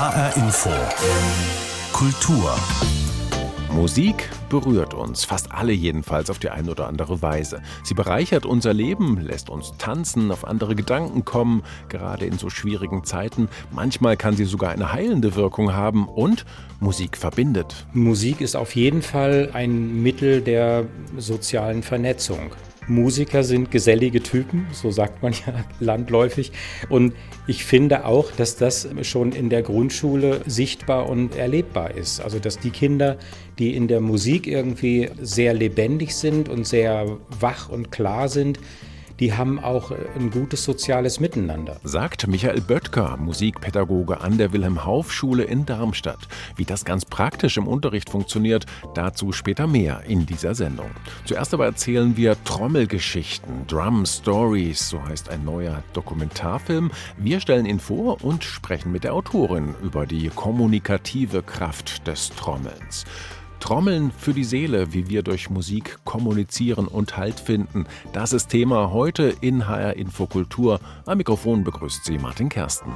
HR Info. Kultur. Musik berührt uns, fast alle jedenfalls auf die eine oder andere Weise. Sie bereichert unser Leben, lässt uns tanzen, auf andere Gedanken kommen, gerade in so schwierigen Zeiten. Manchmal kann sie sogar eine heilende Wirkung haben und Musik verbindet. Musik ist auf jeden Fall ein Mittel der sozialen Vernetzung. Musiker sind gesellige Typen, so sagt man ja landläufig. Und ich finde auch, dass das schon in der Grundschule sichtbar und erlebbar ist. Also dass die Kinder, die in der Musik irgendwie sehr lebendig sind und sehr wach und klar sind, die haben auch ein gutes soziales Miteinander. Sagt Michael Böttger, Musikpädagoge an der Wilhelm-Hauff-Schule in Darmstadt. Wie das ganz praktisch im Unterricht funktioniert, dazu später mehr in dieser Sendung. Zuerst aber erzählen wir Trommelgeschichten, Drum Stories, so heißt ein neuer Dokumentarfilm. Wir stellen ihn vor und sprechen mit der Autorin über die kommunikative Kraft des Trommelns. Trommeln für die Seele, wie wir durch Musik kommunizieren und Halt finden. Das ist Thema heute in HR Infokultur. Am Mikrofon begrüßt Sie Martin Kersten.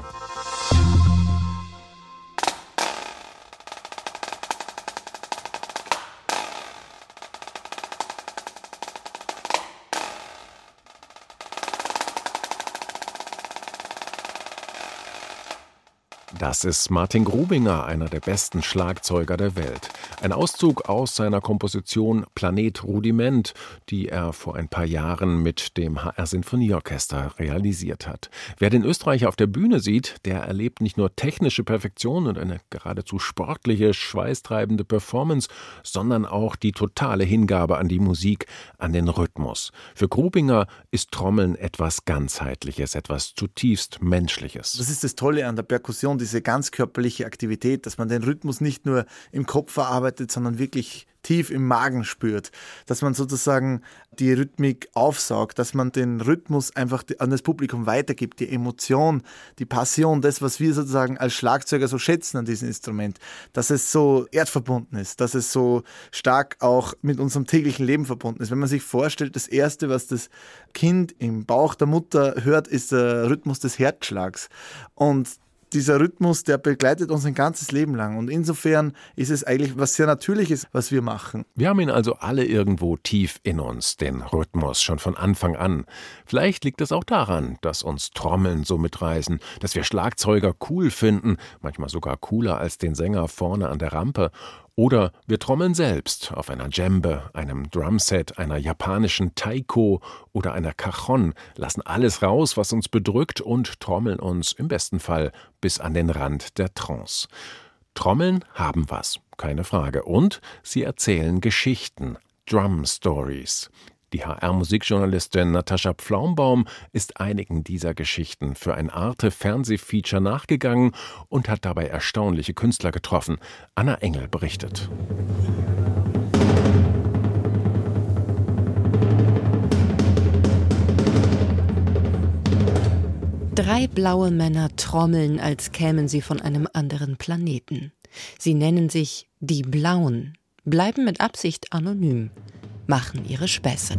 Das ist Martin Grubinger, einer der besten Schlagzeuger der Welt. Ein Auszug aus seiner Komposition Planet Rudiment, die er vor ein paar Jahren mit dem HR Sinfonieorchester realisiert hat. Wer den Österreicher auf der Bühne sieht, der erlebt nicht nur technische Perfektion und eine geradezu sportliche, schweißtreibende Performance, sondern auch die totale Hingabe an die Musik, an den Rhythmus. Für Grubinger ist Trommeln etwas ganzheitliches, etwas zutiefst menschliches. Das ist das Tolle an der Perkussion, diese ganzkörperliche Aktivität, dass man den Rhythmus nicht nur im Kopf verarbeitet, sondern wirklich tief im Magen spürt, dass man sozusagen die Rhythmik aufsaugt, dass man den Rhythmus einfach an das Publikum weitergibt, die Emotion, die Passion, das, was wir sozusagen als Schlagzeuger so schätzen an diesem Instrument, dass es so erdverbunden ist, dass es so stark auch mit unserem täglichen Leben verbunden ist. Wenn man sich vorstellt, das Erste, was das Kind im Bauch der Mutter hört, ist der Rhythmus des Herzschlags. Und dieser Rhythmus, der begleitet uns ein ganzes Leben lang. Und insofern ist es eigentlich was sehr Natürliches, was wir machen. Wir haben ihn also alle irgendwo tief in uns, den Rhythmus, schon von Anfang an. Vielleicht liegt es auch daran, dass uns Trommeln so mitreißen, dass wir Schlagzeuger cool finden, manchmal sogar cooler als den Sänger vorne an der Rampe. Oder wir trommeln selbst auf einer Djembe, einem Drumset, einer japanischen Taiko oder einer Cajon, lassen alles raus, was uns bedrückt und trommeln uns im besten Fall bis an den Rand der Trance. Trommeln haben was, keine Frage. Und sie erzählen Geschichten, Drum Stories. Die HR-Musikjournalistin Natascha Pflaumbaum ist einigen dieser Geschichten für ein Arte-Fernsehfeature nachgegangen und hat dabei erstaunliche Künstler getroffen. Anna Engel berichtet. Drei blaue Männer trommeln, als kämen sie von einem anderen Planeten. Sie nennen sich die Blauen, bleiben mit Absicht anonym machen ihre Späße.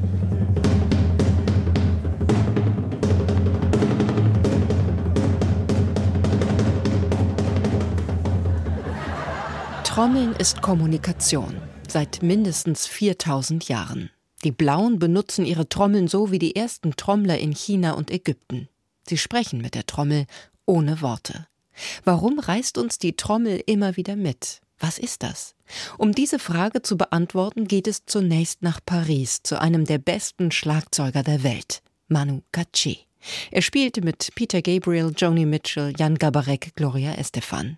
Trommeln ist Kommunikation seit mindestens 4000 Jahren. Die Blauen benutzen ihre Trommeln so wie die ersten Trommler in China und Ägypten. Sie sprechen mit der Trommel ohne Worte. Warum reißt uns die Trommel immer wieder mit? Was ist das? Um diese Frage zu beantworten, geht es zunächst nach Paris zu einem der besten Schlagzeuger der Welt, Manu Katché. Er spielte mit Peter Gabriel, Joni Mitchell, Jan Gabarek, Gloria Estefan.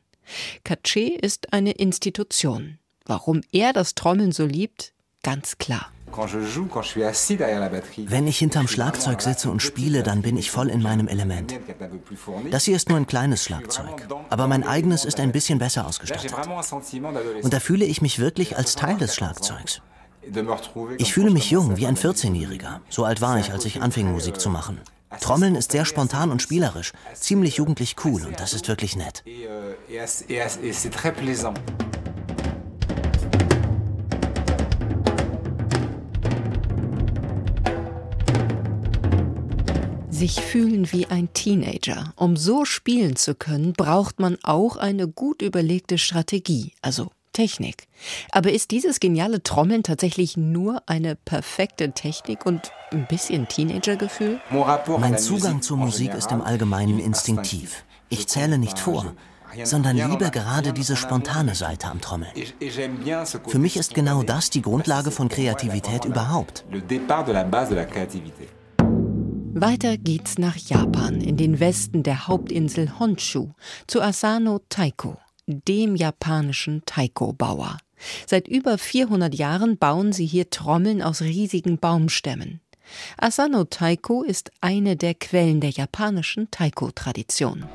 Katché ist eine Institution. Warum er das Trommeln so liebt, ganz klar. Wenn ich hinterm Schlagzeug sitze und spiele, dann bin ich voll in meinem Element. Das hier ist nur ein kleines Schlagzeug, aber mein eigenes ist ein bisschen besser ausgestattet. Und da fühle ich mich wirklich als Teil des Schlagzeugs. Ich fühle mich jung, wie ein 14-Jähriger. So alt war ich, als ich anfing, Musik zu machen. Trommeln ist sehr spontan und spielerisch, ziemlich jugendlich cool und das ist wirklich nett. Sich fühlen wie ein Teenager. Um so spielen zu können, braucht man auch eine gut überlegte Strategie, also Technik. Aber ist dieses geniale Trommeln tatsächlich nur eine perfekte Technik und ein bisschen Teenagergefühl? Mein Zugang zur Musik ist im Allgemeinen instinktiv. Ich zähle nicht vor, sondern liebe gerade diese spontane Seite am Trommeln. Für mich ist genau das die Grundlage von Kreativität überhaupt. Weiter geht's nach Japan, in den Westen der Hauptinsel Honshu, zu Asano Taiko, dem japanischen Taiko-Bauer. Seit über 400 Jahren bauen sie hier Trommeln aus riesigen Baumstämmen. Asano Taiko ist eine der Quellen der japanischen Taiko-Tradition.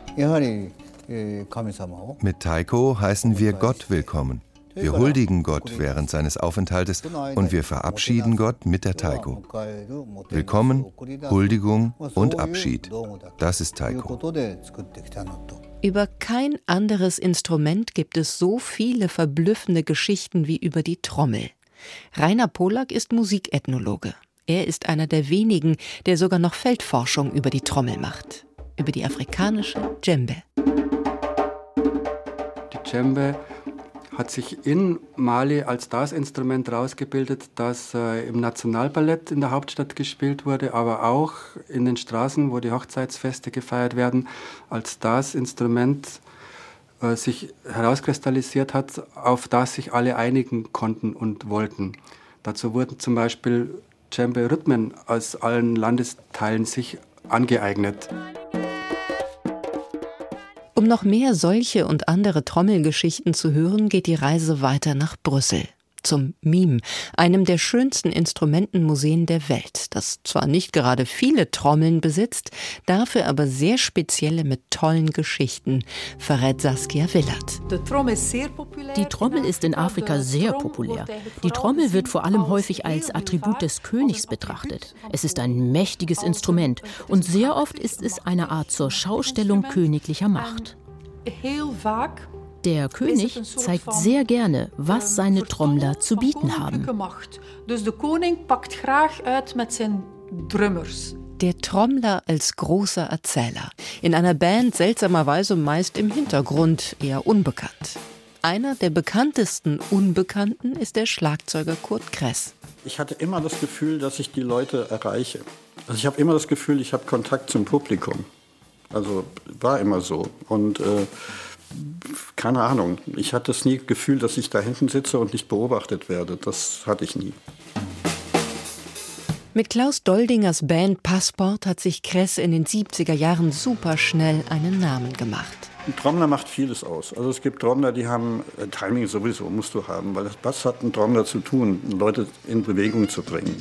Mit Taiko heißen wir Gott willkommen. Wir huldigen Gott während seines Aufenthaltes und wir verabschieden Gott mit der Taiko. Willkommen, Huldigung und Abschied. Das ist Taiko. Über kein anderes Instrument gibt es so viele verblüffende Geschichten wie über die Trommel. Rainer Polak ist Musikethnologe. Er ist einer der wenigen, der sogar noch Feldforschung über die Trommel macht. Über die afrikanische Djembe. Die Djembe hat sich in Mali als das Instrument rausgebildet, das äh, im Nationalballett in der Hauptstadt gespielt wurde, aber auch in den Straßen, wo die Hochzeitsfeste gefeiert werden, als das Instrument äh, sich herauskristallisiert hat, auf das sich alle einigen konnten und wollten. Dazu wurden zum Beispiel Djembe-Rhythmen aus allen Landesteilen sich angeeignet. Um noch mehr solche und andere Trommelgeschichten zu hören, geht die Reise weiter nach Brüssel zum Mime, einem der schönsten Instrumentenmuseen der Welt, das zwar nicht gerade viele Trommeln besitzt, dafür aber sehr spezielle mit tollen Geschichten, verrät Saskia Willert. Die Trommel ist in Afrika sehr populär. Die Trommel wird vor allem häufig als Attribut des Königs betrachtet. Es ist ein mächtiges Instrument und sehr oft ist es eine Art zur Schaustellung königlicher Macht. Der König zeigt sehr gerne, was seine Trommler zu bieten haben. Der Trommler als großer Erzähler. In einer Band seltsamerweise meist im Hintergrund, eher unbekannt. Einer der bekanntesten Unbekannten ist der Schlagzeuger Kurt Kress. Ich hatte immer das Gefühl, dass ich die Leute erreiche. Also ich habe immer das Gefühl, ich habe Kontakt zum Publikum. Also war immer so. Und äh, keine Ahnung. Ich hatte das nie Gefühl, dass ich da hinten sitze und nicht beobachtet werde. Das hatte ich nie. Mit Klaus Doldingers Band Passport hat sich Kress in den 70er Jahren superschnell einen Namen gemacht. Ein Trommler macht vieles aus. Also es gibt Trommler, die haben äh, Timing sowieso musst du haben, weil was hat ein Trommler zu tun, Leute in Bewegung zu bringen.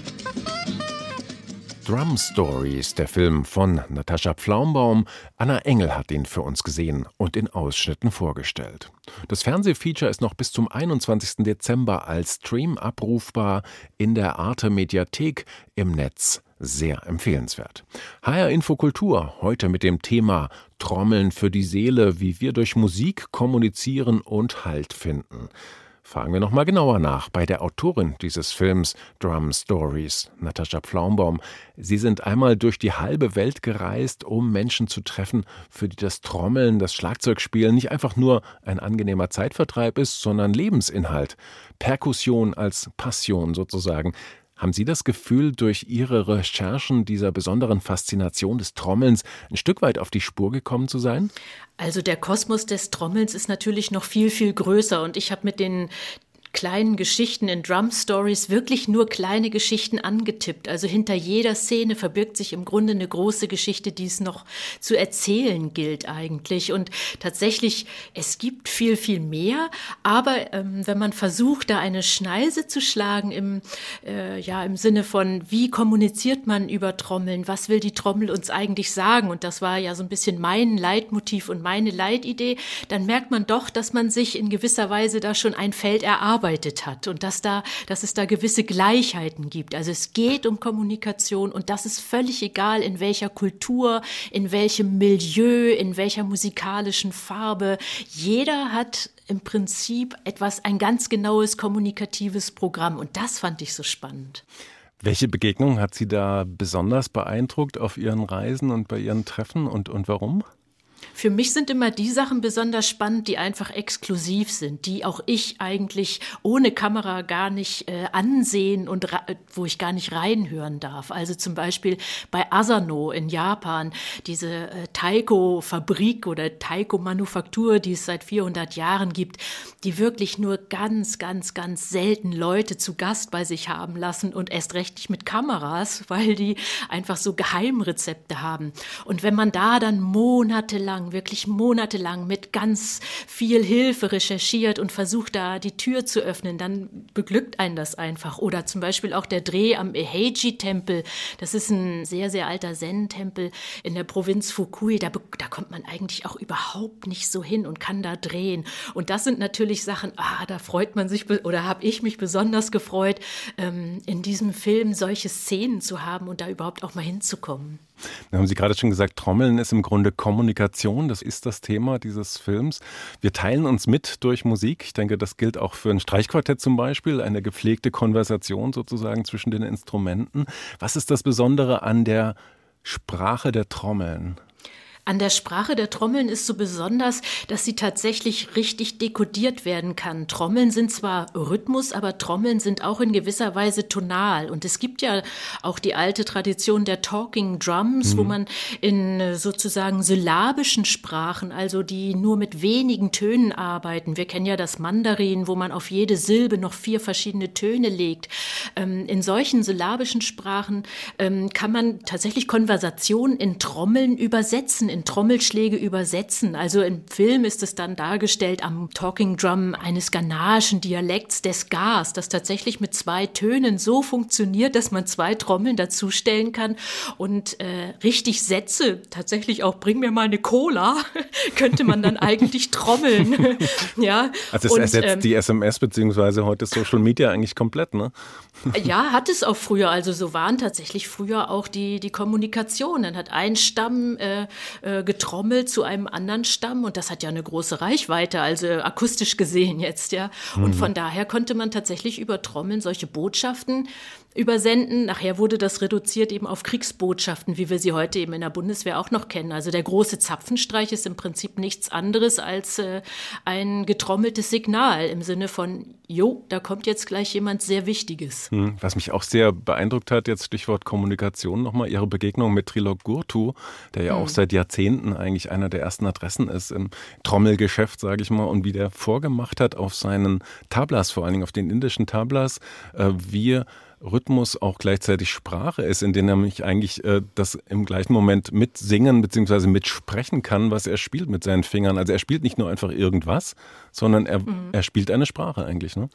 Drum Stories, der Film von Natascha Pflaumbaum. Anna Engel hat ihn für uns gesehen und in Ausschnitten vorgestellt. Das Fernsehfeature ist noch bis zum 21. Dezember als Stream abrufbar in der Arte Mediathek im Netz. Sehr empfehlenswert. HR Infokultur heute mit dem Thema Trommeln für die Seele, wie wir durch Musik kommunizieren und Halt finden. Fragen wir nochmal genauer nach bei der Autorin dieses Films Drum Stories, Natascha Pflaumbaum. Sie sind einmal durch die halbe Welt gereist, um Menschen zu treffen, für die das Trommeln, das Schlagzeugspielen nicht einfach nur ein angenehmer Zeitvertreib ist, sondern Lebensinhalt. Perkussion als Passion sozusagen. Haben Sie das Gefühl, durch Ihre Recherchen dieser besonderen Faszination des Trommelns ein Stück weit auf die Spur gekommen zu sein? Also der Kosmos des Trommelns ist natürlich noch viel, viel größer und ich habe mit den kleinen Geschichten in Drum Stories wirklich nur kleine Geschichten angetippt. Also hinter jeder Szene verbirgt sich im Grunde eine große Geschichte, die es noch zu erzählen gilt eigentlich. Und tatsächlich, es gibt viel, viel mehr. Aber ähm, wenn man versucht, da eine Schneise zu schlagen im, äh, ja, im Sinne von, wie kommuniziert man über Trommeln? Was will die Trommel uns eigentlich sagen? Und das war ja so ein bisschen mein Leitmotiv und meine Leitidee. Dann merkt man doch, dass man sich in gewisser Weise da schon ein Feld erarbeitet erarbeitet hat und dass da, dass es da gewisse Gleichheiten gibt. Also es geht um Kommunikation und das ist völlig egal, in welcher Kultur, in welchem Milieu, in welcher musikalischen Farbe. Jeder hat im Prinzip etwas, ein ganz genaues kommunikatives Programm und das fand ich so spannend. Welche Begegnung hat Sie da besonders beeindruckt auf Ihren Reisen und bei Ihren Treffen und, und warum? Für mich sind immer die Sachen besonders spannend, die einfach exklusiv sind, die auch ich eigentlich ohne Kamera gar nicht äh, ansehen und wo ich gar nicht reinhören darf. Also zum Beispiel bei Asano in Japan, diese äh, Taiko-Fabrik oder Taiko-Manufaktur, die es seit 400 Jahren gibt, die wirklich nur ganz, ganz, ganz selten Leute zu Gast bei sich haben lassen und erst recht nicht mit Kameras, weil die einfach so Geheimrezepte haben. Und wenn man da dann monatelang monatelang, wirklich monatelang mit ganz viel Hilfe recherchiert und versucht da die Tür zu öffnen, dann beglückt einen das einfach. Oder zum Beispiel auch der Dreh am Eheiji-Tempel. Das ist ein sehr, sehr alter Zen-Tempel in der Provinz Fukui. Da, da kommt man eigentlich auch überhaupt nicht so hin und kann da drehen. Und das sind natürlich Sachen, ah, da freut man sich oder habe ich mich besonders gefreut, ähm, in diesem Film solche Szenen zu haben und da überhaupt auch mal hinzukommen. Da haben Sie gerade schon gesagt, Trommeln ist im Grunde Kommunikation. Das ist das Thema dieses Films. Wir teilen uns mit durch Musik. Ich denke, das gilt auch für ein Streichquartett zum Beispiel. Eine gepflegte Konversation sozusagen zwischen den Instrumenten. Was ist das Besondere an der Sprache der Trommeln? An der Sprache der Trommeln ist so besonders, dass sie tatsächlich richtig dekodiert werden kann. Trommeln sind zwar Rhythmus, aber Trommeln sind auch in gewisser Weise tonal. Und es gibt ja auch die alte Tradition der Talking Drums, mhm. wo man in äh, sozusagen syllabischen Sprachen, also die nur mit wenigen Tönen arbeiten. Wir kennen ja das Mandarin, wo man auf jede Silbe noch vier verschiedene Töne legt. Ähm, in solchen syllabischen Sprachen ähm, kann man tatsächlich Konversationen in Trommeln übersetzen in Trommelschläge übersetzen. Also im Film ist es dann dargestellt am Talking Drum eines ghanaischen Dialekts des Gas, das tatsächlich mit zwei Tönen so funktioniert, dass man zwei Trommeln dazustellen kann und äh, richtig Sätze, tatsächlich auch bring mir mal eine Cola, könnte man dann eigentlich trommeln. ja. Also es und, ersetzt ähm, die SMS beziehungsweise heute Social Media eigentlich komplett, ne? ja, hat es auch früher. Also so waren tatsächlich früher auch die, die Kommunikation. Dann hat ein Stamm äh, äh, getrommelt zu einem anderen Stamm und das hat ja eine große Reichweite, also akustisch gesehen jetzt, ja. Und mhm. von daher konnte man tatsächlich über Trommeln solche Botschaften übersenden. Nachher wurde das reduziert eben auf Kriegsbotschaften, wie wir sie heute eben in der Bundeswehr auch noch kennen. Also der große Zapfenstreich ist im Prinzip nichts anderes als äh, ein getrommeltes Signal im Sinne von, jo, da kommt jetzt gleich jemand sehr Wichtiges. Hm, was mich auch sehr beeindruckt hat, jetzt Stichwort Kommunikation nochmal, Ihre Begegnung mit Trilog Gurtu, der ja hm. auch seit Jahrzehnten eigentlich einer der ersten Adressen ist im Trommelgeschäft, sage ich mal, und wie der vorgemacht hat auf seinen Tablas, vor allen Dingen auf den indischen Tablas, äh, wie Rhythmus auch gleichzeitig Sprache ist, in dem er mich eigentlich äh, das im gleichen Moment mitsingen bzw. mitsprechen kann, was er spielt mit seinen Fingern. Also er spielt nicht nur einfach irgendwas, sondern er, mhm. er spielt eine Sprache eigentlich. Ne?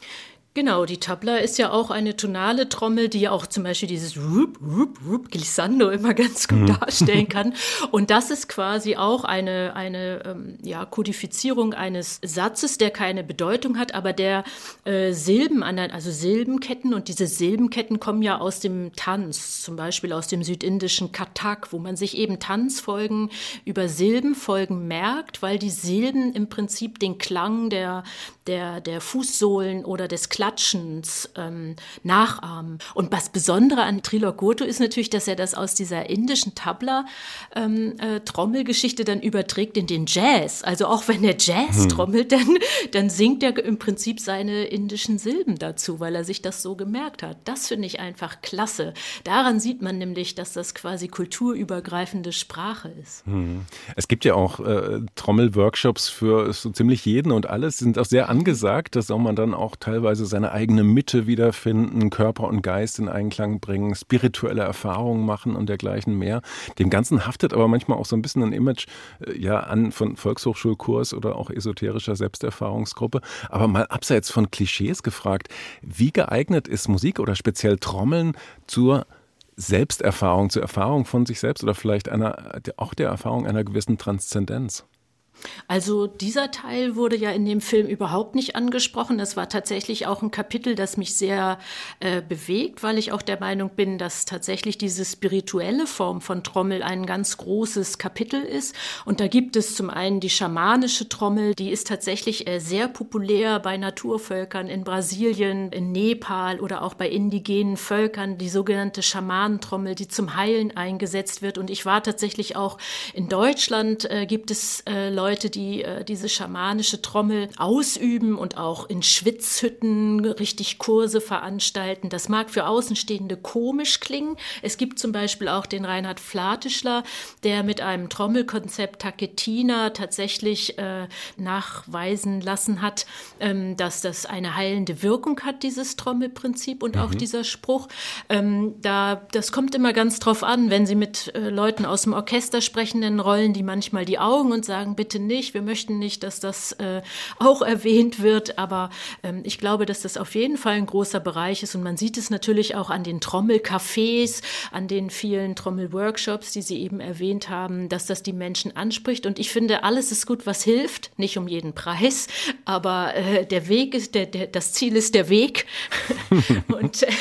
Genau, die Tabla ist ja auch eine tonale Trommel, die ja auch zum Beispiel dieses Rup, Rup, Rup, Glissando immer ganz gut mhm. darstellen kann. Und das ist quasi auch eine, eine ähm, ja, Kodifizierung eines Satzes, der keine Bedeutung hat, aber der äh, Silben, an also Silbenketten und diese Silbenketten kommen ja aus dem Tanz, zum Beispiel aus dem südindischen Katak, wo man sich eben Tanzfolgen über Silbenfolgen merkt, weil die Silben im Prinzip den Klang der, der, der Fußsohlen oder des Klatschens ähm, nachahmen. Und was Besondere an Trilok Gurtu ist natürlich, dass er das aus dieser indischen Tabla-Trommelgeschichte ähm, äh, dann überträgt in den Jazz. Also auch wenn er Jazz hm. trommelt, dann, dann singt er im Prinzip seine indischen Silben dazu, weil er sich das so gemerkt hat. Das finde ich einfach klasse. Daran sieht man nämlich, dass das quasi kulturübergreifende Sprache ist. Hm. Es gibt ja auch äh, Trommelworkshops für so ziemlich jeden und alles sind auch sehr angesagt. Das soll man dann auch teilweise seine eigene Mitte wiederfinden, Körper und Geist in Einklang bringen, spirituelle Erfahrungen machen und dergleichen mehr. Dem Ganzen haftet aber manchmal auch so ein bisschen ein Image äh, ja an von Volkshochschulkurs oder auch esoterischer Selbsterfahrungsgruppe. Aber mal abseits von Klischees gefragt, wie geeignet ist Musik oder speziell Trommeln zur Selbsterfahrung, zur Erfahrung von sich selbst oder vielleicht einer, auch der Erfahrung einer gewissen Transzendenz? Also dieser Teil wurde ja in dem Film überhaupt nicht angesprochen. Das war tatsächlich auch ein Kapitel, das mich sehr äh, bewegt, weil ich auch der Meinung bin, dass tatsächlich diese spirituelle Form von Trommel ein ganz großes Kapitel ist. Und da gibt es zum einen die schamanische Trommel, die ist tatsächlich äh, sehr populär bei Naturvölkern in Brasilien, in Nepal oder auch bei indigenen Völkern, die sogenannte Schamanentrommel, die zum Heilen eingesetzt wird. Und ich war tatsächlich auch in Deutschland, äh, gibt es äh, Leute, Leute, die äh, diese schamanische Trommel ausüben und auch in Schwitzhütten richtig Kurse veranstalten. Das mag für Außenstehende komisch klingen. Es gibt zum Beispiel auch den Reinhard Flatischler, der mit einem Trommelkonzept Taketina tatsächlich äh, nachweisen lassen hat, ähm, dass das eine heilende Wirkung hat, dieses Trommelprinzip und mhm. auch dieser Spruch. Ähm, da, das kommt immer ganz drauf an, wenn Sie mit äh, Leuten aus dem Orchester sprechen, dann rollen die manchmal die Augen und sagen, bitte bitte nicht, wir möchten nicht, dass das äh, auch erwähnt wird, aber ähm, ich glaube, dass das auf jeden Fall ein großer Bereich ist. Und man sieht es natürlich auch an den Trommelcafés, an den vielen Trommelworkshops, die Sie eben erwähnt haben, dass das die Menschen anspricht. Und ich finde, alles ist gut, was hilft, nicht um jeden Preis, aber äh, der Weg ist, der, der, das Ziel ist der Weg. Und äh,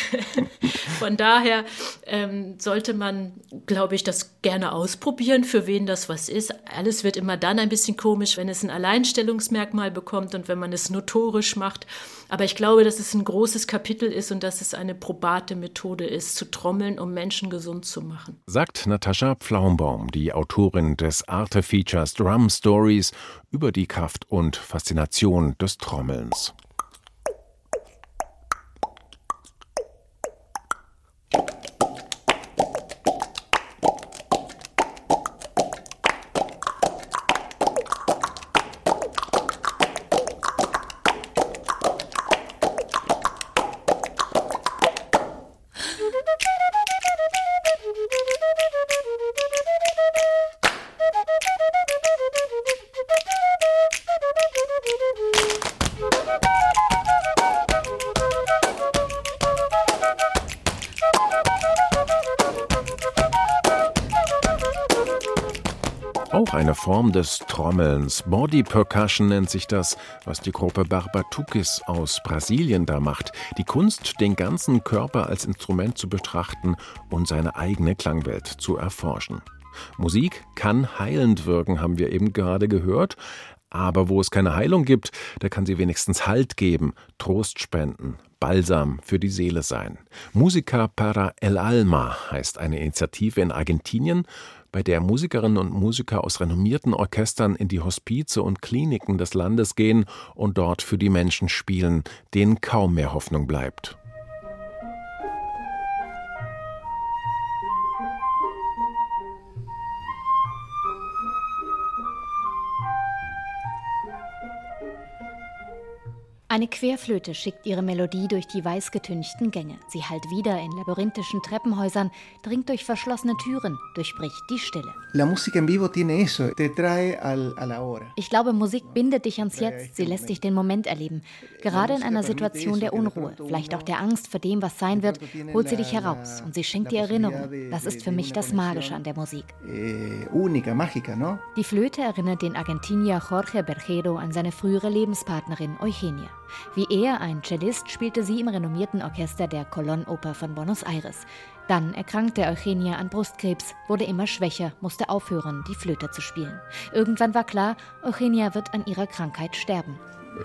von daher ähm, sollte man, glaube ich, das gerne ausprobieren, für wen das was ist. Alles wird immer dann ein bisschen bisschen komisch, wenn es ein Alleinstellungsmerkmal bekommt und wenn man es notorisch macht. Aber ich glaube, dass es ein großes Kapitel ist und dass es eine probate Methode ist, zu trommeln, um Menschen gesund zu machen. Sagt Natascha Pflaumbaum, die Autorin des Arte-Features Drum Stories über die Kraft und Faszination des Trommelns. Form des Trommelns. Body Percussion nennt sich das, was die Gruppe Barbatukis aus Brasilien da macht. Die Kunst, den ganzen Körper als Instrument zu betrachten und seine eigene Klangwelt zu erforschen. Musik kann heilend wirken, haben wir eben gerade gehört. Aber wo es keine Heilung gibt, da kann sie wenigstens Halt geben, Trost spenden, Balsam für die Seele sein. Musica para el Alma heißt eine Initiative in Argentinien, bei der Musikerinnen und Musiker aus renommierten Orchestern in die Hospize und Kliniken des Landes gehen und dort für die Menschen spielen, denen kaum mehr Hoffnung bleibt. Eine Querflöte schickt ihre Melodie durch die weiß-getünchten Gänge. Sie hallt wieder in labyrinthischen Treppenhäusern, dringt durch verschlossene Türen, durchbricht die Stille. Ich glaube, Musik bindet dich ans Jetzt, sie lässt dich den Moment erleben. Gerade in einer Situation der Unruhe, vielleicht auch der Angst vor dem, was sein wird, holt sie dich heraus und sie schenkt dir Erinnerung. Das ist für mich das Magische an der Musik. Eh, die Flöte erinnert den Argentinier Jorge Bergero an seine frühere Lebenspartnerin Eugenia. Wie er, ein Cellist, spielte sie im renommierten Orchester der Colón-Oper von Buenos Aires. Dann erkrankte Eugenia an Brustkrebs, wurde immer schwächer, musste aufhören, die Flöte zu spielen. Irgendwann war klar, Eugenia wird an ihrer Krankheit sterben.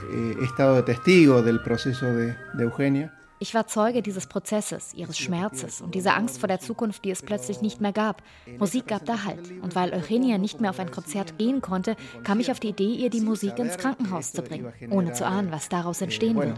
He estado testigo del proceso de Eugenia. Ich war Zeuge dieses Prozesses, ihres Schmerzes und dieser Angst vor der Zukunft, die es plötzlich nicht mehr gab. Musik gab da Halt. Und weil Eugenia nicht mehr auf ein Konzert gehen konnte, kam ich auf die Idee, ihr die Musik ins Krankenhaus zu bringen, ohne zu ahnen, was daraus entstehen würde.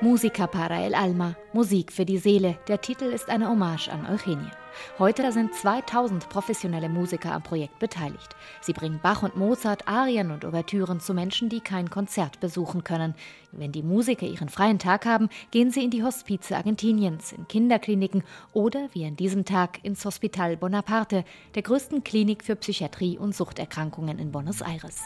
Musica para el alma, Musik für die Seele. Der Titel ist eine Hommage an Eugenia. Heute sind 2000 professionelle Musiker am Projekt beteiligt. Sie bringen Bach und Mozart, Arien und Ouvertüren zu Menschen, die kein Konzert besuchen können. Wenn die Musiker ihren freien Tag haben, gehen sie in die Hospize Argentiniens, in Kinderkliniken oder, wie an diesem Tag, ins Hospital Bonaparte, der größten Klinik für Psychiatrie und Suchterkrankungen in Buenos Aires.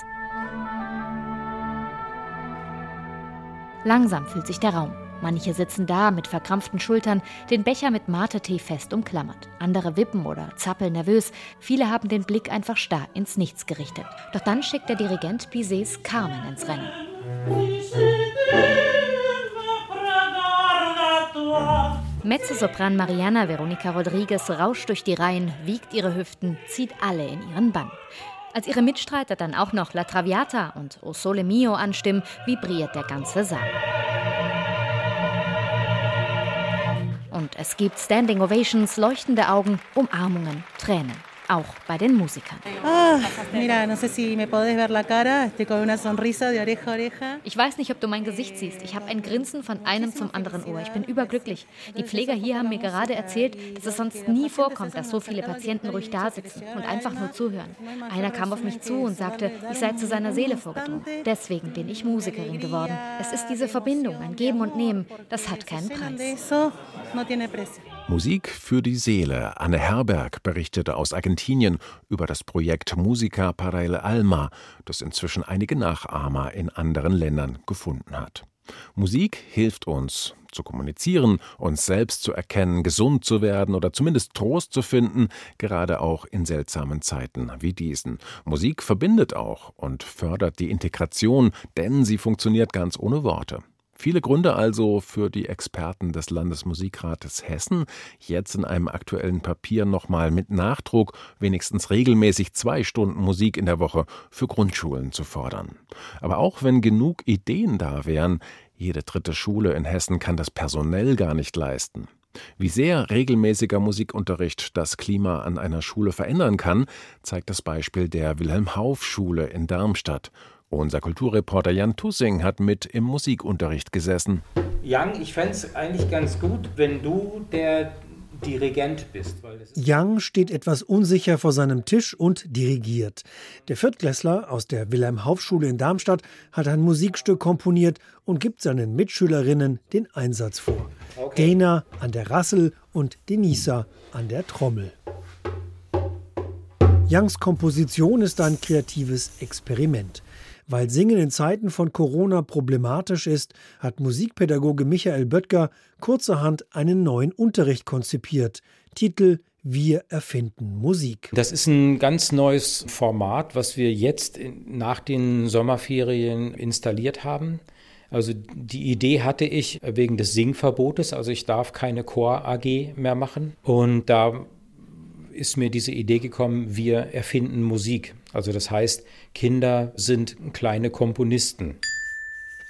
Langsam füllt sich der Raum. Manche sitzen da mit verkrampften Schultern, den Becher mit Mate-Tee fest umklammert. Andere wippen oder zappeln nervös. Viele haben den Blick einfach starr ins Nichts gerichtet. Doch dann schickt der Dirigent Bizets Carmen ins Rennen. Mezzosopran Mariana Veronica Rodriguez rauscht durch die Reihen, wiegt ihre Hüften, zieht alle in ihren Bann. Als ihre Mitstreiter dann auch noch La Traviata und O Sole Mio anstimmen, vibriert der ganze Saal. Und es gibt Standing Ovations, leuchtende Augen, Umarmungen, Tränen auch bei den Musikern. Ah. Ich weiß nicht, ob du mein Gesicht siehst. Ich habe ein Grinsen von einem zum anderen Ohr. Ich bin überglücklich. Die Pfleger hier haben mir gerade erzählt, dass es sonst nie vorkommt, dass so viele Patienten ruhig da sitzen und einfach nur zuhören. Einer kam auf mich zu und sagte, ich sei zu seiner Seele vorgedrungen. Deswegen bin ich Musikerin geworden. Es ist diese Verbindung, ein Geben und Nehmen, das hat keinen Preis. Musik für die Seele. Anne Herberg berichtete aus Argentinien über das Projekt Musica para el Alma, das inzwischen einige Nachahmer in anderen Ländern gefunden hat. Musik hilft uns zu kommunizieren, uns selbst zu erkennen, gesund zu werden oder zumindest Trost zu finden, gerade auch in seltsamen Zeiten wie diesen. Musik verbindet auch und fördert die Integration, denn sie funktioniert ganz ohne Worte. Viele Gründe also für die Experten des Landesmusikrates Hessen, jetzt in einem aktuellen Papier nochmal mit Nachdruck wenigstens regelmäßig zwei Stunden Musik in der Woche für Grundschulen zu fordern. Aber auch wenn genug Ideen da wären, jede dritte Schule in Hessen kann das personell gar nicht leisten. Wie sehr regelmäßiger Musikunterricht das Klima an einer Schule verändern kann, zeigt das Beispiel der Wilhelm Hauff Schule in Darmstadt unser Kulturreporter Jan Tussing hat mit im Musikunterricht gesessen. Jan, ich fände es eigentlich ganz gut, wenn du der Dirigent bist. Young steht etwas unsicher vor seinem Tisch und dirigiert. Der Viertklässler aus der Wilhelm-Hauff-Schule in Darmstadt hat ein Musikstück komponiert und gibt seinen Mitschülerinnen den Einsatz vor. Okay. Dana an der Rassel und Denisa an der Trommel. Youngs Komposition ist ein kreatives Experiment. Weil Singen in Zeiten von Corona problematisch ist, hat Musikpädagoge Michael Böttger kurzerhand einen neuen Unterricht konzipiert. Titel wir erfinden Musik. Das ist ein ganz neues Format, was wir jetzt nach den Sommerferien installiert haben. Also die Idee hatte ich wegen des Singverbotes, also ich darf keine Chor AG mehr machen. Und da ist mir diese Idee gekommen, wir erfinden Musik. Also das heißt, Kinder sind kleine Komponisten.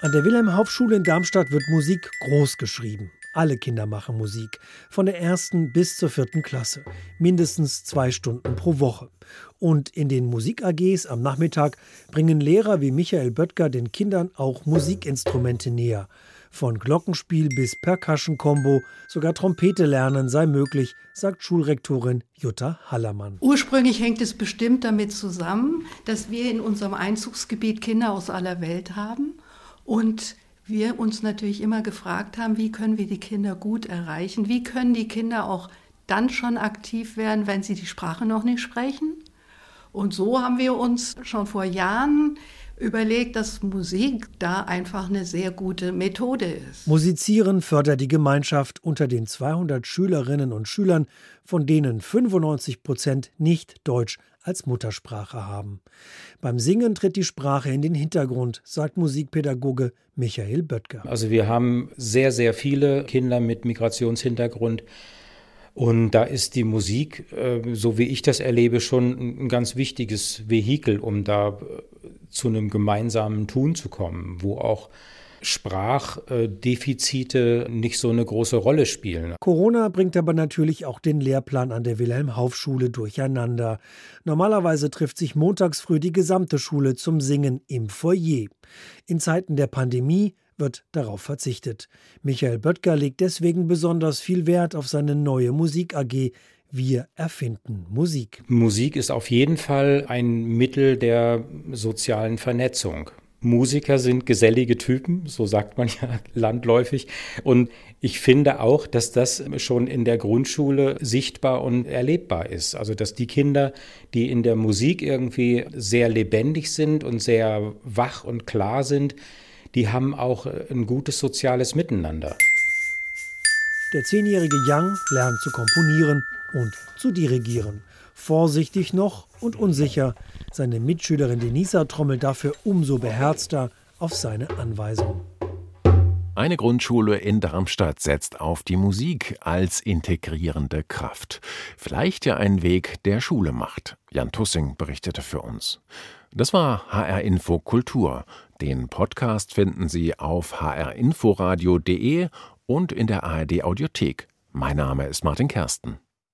An der Wilhelm-Hauff-Schule in Darmstadt wird Musik groß geschrieben. Alle Kinder machen Musik, von der ersten bis zur vierten Klasse, mindestens zwei Stunden pro Woche. Und in den Musik-AGs am Nachmittag bringen Lehrer wie Michael Böttger den Kindern auch Musikinstrumente näher. Von Glockenspiel bis Percussion-Combo, sogar Trompete lernen sei möglich, sagt Schulrektorin Jutta Hallermann. Ursprünglich hängt es bestimmt damit zusammen, dass wir in unserem Einzugsgebiet Kinder aus aller Welt haben und wir uns natürlich immer gefragt haben, wie können wir die Kinder gut erreichen, wie können die Kinder auch dann schon aktiv werden, wenn sie die Sprache noch nicht sprechen. Und so haben wir uns schon vor Jahren überlegt, dass Musik da einfach eine sehr gute Methode ist. Musizieren fördert die Gemeinschaft unter den 200 Schülerinnen und Schülern, von denen 95 Prozent nicht Deutsch als Muttersprache haben. Beim Singen tritt die Sprache in den Hintergrund, sagt Musikpädagoge Michael Böttger. Also wir haben sehr, sehr viele Kinder mit Migrationshintergrund. Und da ist die Musik, äh, so wie ich das erlebe, schon ein ganz wichtiges Vehikel, um da äh, zu einem gemeinsamen Tun zu kommen, wo auch Sprachdefizite nicht so eine große Rolle spielen. Corona bringt aber natürlich auch den Lehrplan an der Wilhelm-Hauff-Schule durcheinander. Normalerweise trifft sich montags früh die gesamte Schule zum Singen im Foyer. In Zeiten der Pandemie wird darauf verzichtet. Michael Böttger legt deswegen besonders viel Wert auf seine neue Musik AG, wir erfinden Musik. Musik ist auf jeden Fall ein Mittel der sozialen Vernetzung. Musiker sind gesellige Typen, so sagt man ja landläufig. Und ich finde auch, dass das schon in der Grundschule sichtbar und erlebbar ist. Also, dass die Kinder, die in der Musik irgendwie sehr lebendig sind und sehr wach und klar sind, die haben auch äh, ein gutes soziales Miteinander. Der zehnjährige Young lernt zu komponieren und zu dirigieren. Vorsichtig noch und unsicher. Seine Mitschülerin Denisa trommelt dafür umso beherzter auf seine Anweisung. Eine Grundschule in Darmstadt setzt auf die Musik als integrierende Kraft. Vielleicht ja ein Weg, der Schule macht. Jan Tussing berichtete für uns. Das war HR Info Kultur. Den Podcast finden Sie auf hrinforadio.de und in der ARD Audiothek. Mein Name ist Martin Kersten.